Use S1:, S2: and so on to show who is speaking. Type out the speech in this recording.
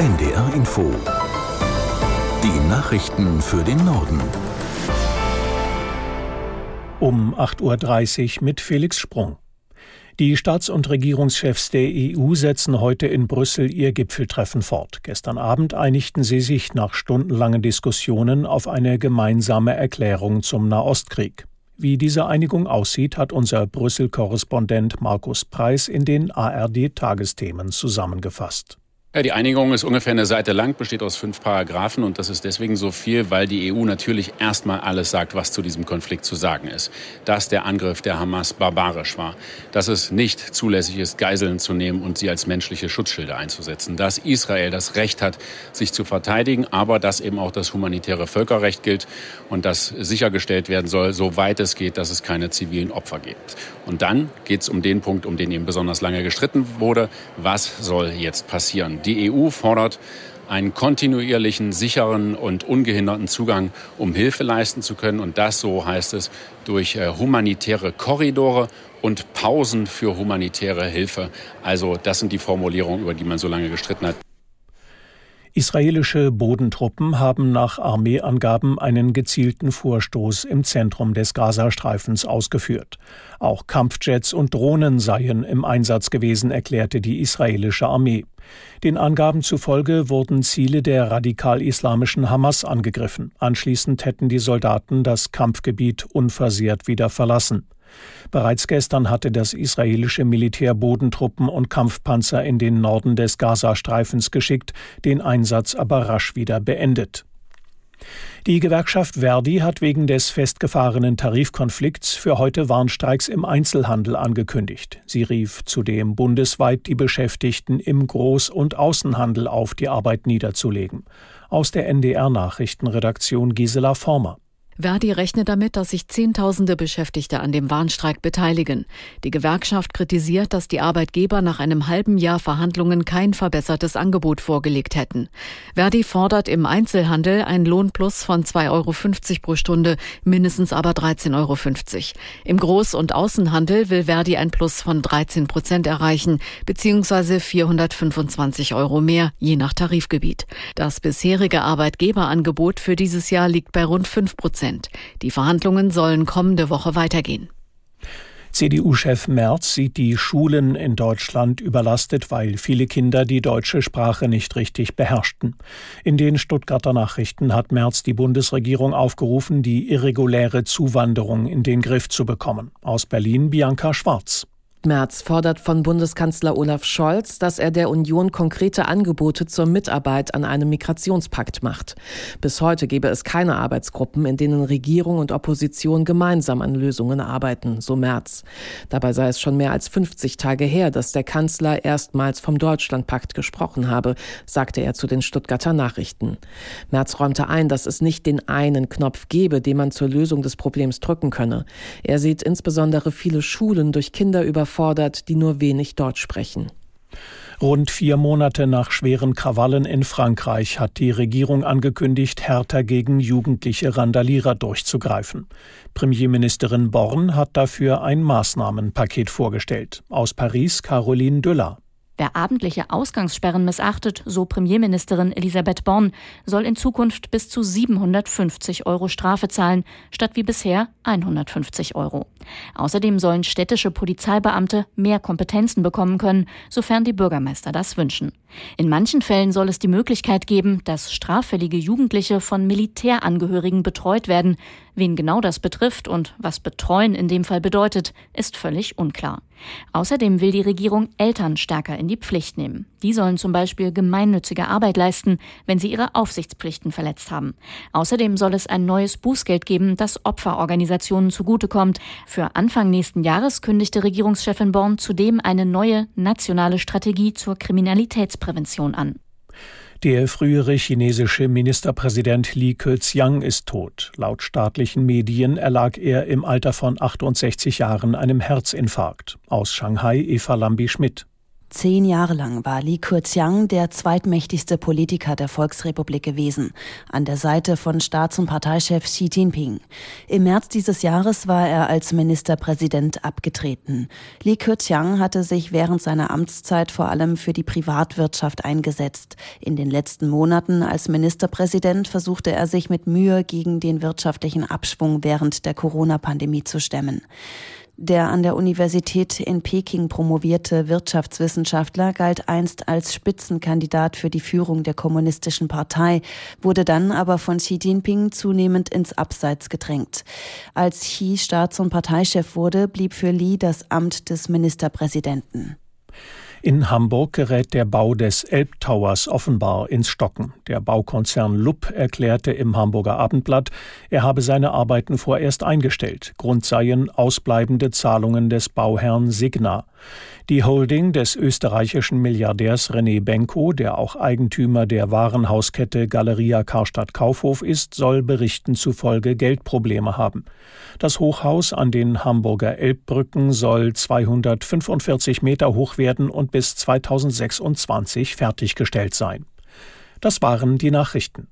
S1: NDR Info. Die Nachrichten für den Norden.
S2: Um 8.30 Uhr mit Felix Sprung. Die Staats- und Regierungschefs der EU setzen heute in Brüssel ihr Gipfeltreffen fort. Gestern Abend einigten sie sich nach stundenlangen Diskussionen auf eine gemeinsame Erklärung zum Nahostkrieg. Wie diese Einigung aussieht, hat unser Brüssel-Korrespondent Markus Preis in den ARD-Tagesthemen zusammengefasst.
S3: Ja, die Einigung ist ungefähr eine Seite lang, besteht aus fünf Paragraphen und das ist deswegen so viel, weil die EU natürlich erstmal alles sagt, was zu diesem Konflikt zu sagen ist. Dass der Angriff der Hamas barbarisch war, dass es nicht zulässig ist, Geiseln zu nehmen und sie als menschliche Schutzschilde einzusetzen, dass Israel das Recht hat, sich zu verteidigen, aber dass eben auch das humanitäre Völkerrecht gilt und dass sichergestellt werden soll, soweit es geht, dass es keine zivilen Opfer gibt. Und dann geht es um den Punkt, um den eben besonders lange gestritten wurde. Was soll jetzt passieren? Die EU fordert einen kontinuierlichen, sicheren und ungehinderten Zugang, um Hilfe leisten zu können. Und das, so heißt es, durch äh, humanitäre Korridore und Pausen für humanitäre Hilfe. Also das sind die Formulierungen, über die man so lange gestritten hat.
S2: Israelische Bodentruppen haben nach Armeeangaben einen gezielten Vorstoß im Zentrum des Gazastreifens ausgeführt. Auch Kampfjets und Drohnen seien im Einsatz gewesen, erklärte die israelische Armee. Den Angaben zufolge wurden Ziele der radikal-islamischen Hamas angegriffen. Anschließend hätten die Soldaten das Kampfgebiet unversehrt wieder verlassen. Bereits gestern hatte das israelische Militär Bodentruppen und Kampfpanzer in den Norden des Gazastreifens geschickt, den Einsatz aber rasch wieder beendet. Die Gewerkschaft Verdi hat wegen des festgefahrenen Tarifkonflikts für heute Warnstreiks im Einzelhandel angekündigt. Sie rief zudem bundesweit die Beschäftigten im Groß- und Außenhandel auf, die Arbeit niederzulegen. Aus der NDR Nachrichtenredaktion Gisela Former.
S4: Verdi rechnet damit, dass sich Zehntausende Beschäftigte an dem Warnstreik beteiligen. Die Gewerkschaft kritisiert, dass die Arbeitgeber nach einem halben Jahr Verhandlungen kein verbessertes Angebot vorgelegt hätten. Verdi fordert im Einzelhandel einen Lohnplus von 2,50 Euro pro Stunde, mindestens aber 13,50 Euro. Im Groß- und Außenhandel will Verdi ein Plus von 13 Prozent erreichen, beziehungsweise 425 Euro mehr, je nach Tarifgebiet. Das bisherige Arbeitgeberangebot für dieses Jahr liegt bei rund 5 Prozent. Prozent. Die Verhandlungen sollen kommende Woche weitergehen.
S2: CDU-Chef Merz sieht die Schulen in Deutschland überlastet, weil viele Kinder die deutsche Sprache nicht richtig beherrschten. In den Stuttgarter Nachrichten hat Merz die Bundesregierung aufgerufen, die irreguläre Zuwanderung in den Griff zu bekommen. Aus Berlin Bianca Schwarz.
S5: Merz fordert von Bundeskanzler Olaf Scholz, dass er der Union konkrete Angebote zur Mitarbeit an einem Migrationspakt macht. Bis heute gebe es keine Arbeitsgruppen, in denen Regierung und Opposition gemeinsam an Lösungen arbeiten, so Merz. Dabei sei es schon mehr als 50 Tage her, dass der Kanzler erstmals vom Deutschlandpakt gesprochen habe, sagte er zu den Stuttgarter Nachrichten. Merz räumte ein, dass es nicht den einen Knopf gebe, den man zur Lösung des Problems drücken könne. Er sieht insbesondere viele Schulen durch Kinder über überfordert, die nur wenig Deutsch sprechen.
S2: Rund vier Monate nach schweren Krawallen in Frankreich hat die Regierung angekündigt, härter gegen jugendliche Randalierer durchzugreifen. Premierministerin Born hat dafür ein Maßnahmenpaket vorgestellt. Aus Paris Caroline Düller.
S6: Wer abendliche Ausgangssperren missachtet, so Premierministerin Elisabeth Born, soll in Zukunft bis zu 750 Euro Strafe zahlen, statt wie bisher 150 Euro. Außerdem sollen städtische Polizeibeamte mehr Kompetenzen bekommen können, sofern die Bürgermeister das wünschen. In manchen Fällen soll es die Möglichkeit geben, dass straffällige Jugendliche von Militärangehörigen betreut werden. Wen genau das betrifft und was betreuen in dem Fall bedeutet, ist völlig unklar. Außerdem will die Regierung Eltern stärker in die Pflicht nehmen. Die sollen zum Beispiel gemeinnützige Arbeit leisten, wenn sie ihre Aufsichtspflichten verletzt haben. Außerdem soll es ein neues Bußgeld geben, das Opferorganisationen zugutekommt. Für Anfang nächsten Jahres kündigte Regierungschefin Born zudem eine neue nationale Strategie zur Kriminalitätsprävention an.
S2: Der frühere chinesische Ministerpräsident Li Keqiang ist tot. Laut staatlichen Medien erlag er im Alter von 68 Jahren einem Herzinfarkt. Aus Shanghai Eva Lambi Schmidt.
S7: Zehn Jahre lang war Li Keqiang der zweitmächtigste Politiker der Volksrepublik gewesen, an der Seite von Staats- und Parteichef Xi Jinping. Im März dieses Jahres war er als Ministerpräsident abgetreten. Li Keqiang hatte sich während seiner Amtszeit vor allem für die Privatwirtschaft eingesetzt. In den letzten Monaten als Ministerpräsident versuchte er sich mit Mühe gegen den wirtschaftlichen Abschwung während der Corona-Pandemie zu stemmen. Der an der Universität in Peking promovierte Wirtschaftswissenschaftler galt einst als Spitzenkandidat für die Führung der kommunistischen Partei, wurde dann aber von Xi Jinping zunehmend ins Abseits gedrängt. Als Xi Staats- und Parteichef wurde, blieb für Li das Amt des Ministerpräsidenten.
S2: In Hamburg gerät der Bau des Elbtowers offenbar ins Stocken. Der Baukonzern Lupp erklärte im Hamburger Abendblatt, er habe seine Arbeiten vorerst eingestellt. Grund seien ausbleibende Zahlungen des Bauherrn Signa. Die Holding des österreichischen Milliardärs René Benko, der auch Eigentümer der Warenhauskette Galeria Karstadt Kaufhof ist, soll Berichten zufolge Geldprobleme haben. Das Hochhaus an den Hamburger Elbbrücken soll 245 Meter hoch werden und bis 2026 fertiggestellt sein. Das waren die Nachrichten.